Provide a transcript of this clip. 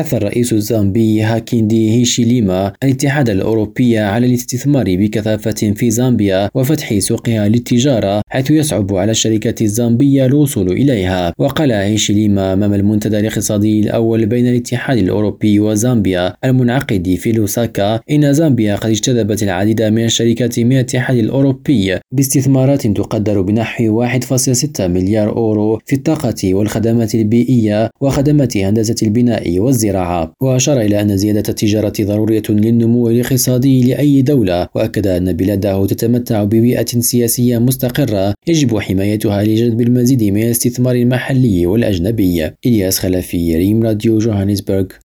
حث الرئيس الزامبي هاكيندي هيشيليما الاتحاد الأوروبي على الاستثمار بكثافة في زامبيا وفتح سوقها للتجارة حيث يصعب على الشركات الزامبية الوصول إليها. وقال هيشيليما أمام المنتدى الاقتصادي الأول بين الاتحاد الأوروبي وزامبيا المنعقد في لوساكا إن زامبيا قد اجتذبت العديد من الشركات من الاتحاد الأوروبي باستثمارات تقدر بنحو 1.6 مليار أورو في الطاقة والخدمات البيئية وخدمات هندسة البناء والزراعة. وأشار إلى أن زيادة التجارة ضرورية للنمو الاقتصادي لأي دولة وأكد أن بلاده تتمتع ببيئة سياسية مستقرة يجب حمايتها لجذب المزيد من الاستثمار المحلي والأجنبي. إلياس خلفي ريم راديو جوهانسبرغ.